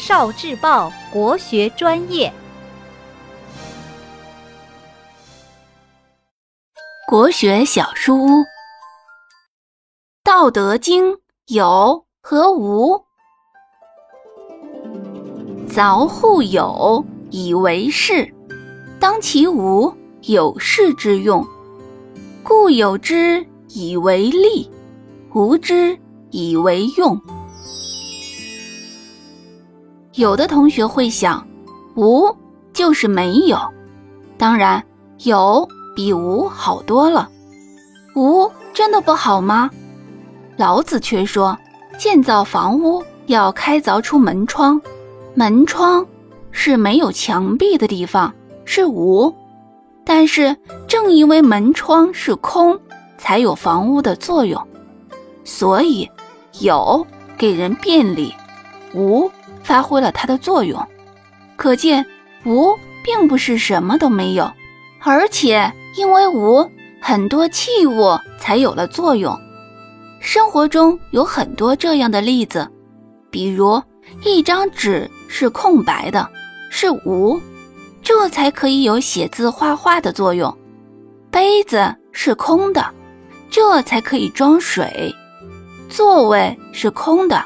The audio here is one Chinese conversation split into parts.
少智报国学专业，国学小书屋，《道德经》有和无。凿户有以为室，当其无，有室之用。故有之以为利，无之以为用。有的同学会想，无就是没有，当然有比无好多了。无真的不好吗？老子却说，建造房屋要开凿出门窗，门窗是没有墙壁的地方，是无。但是正因为门窗是空，才有房屋的作用。所以有给人便利，无。发挥了它的作用，可见无并不是什么都没有，而且因为无，很多器物才有了作用。生活中有很多这样的例子，比如一张纸是空白的，是无，这才可以有写字画画的作用；杯子是空的，这才可以装水；座位是空的。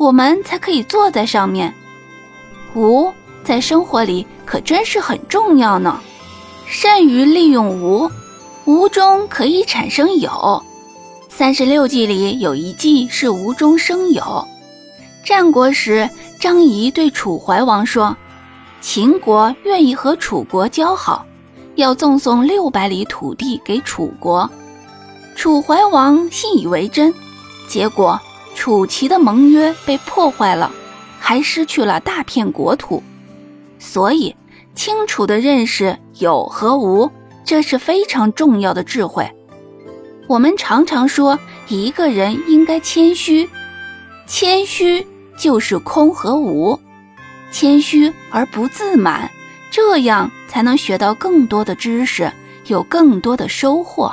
我们才可以坐在上面。无在生活里可真是很重要呢。善于利用无，无中可以产生有。三十六计里有一计是无中生有。战国时，张仪对楚怀王说：“秦国愿意和楚国交好，要赠送六百里土地给楚国。”楚怀王信以为真，结果。楚齐的盟约被破坏了，还失去了大片国土，所以清楚地认识有和无，这是非常重要的智慧。我们常常说一个人应该谦虚，谦虚就是空和无，谦虚而不自满，这样才能学到更多的知识，有更多的收获。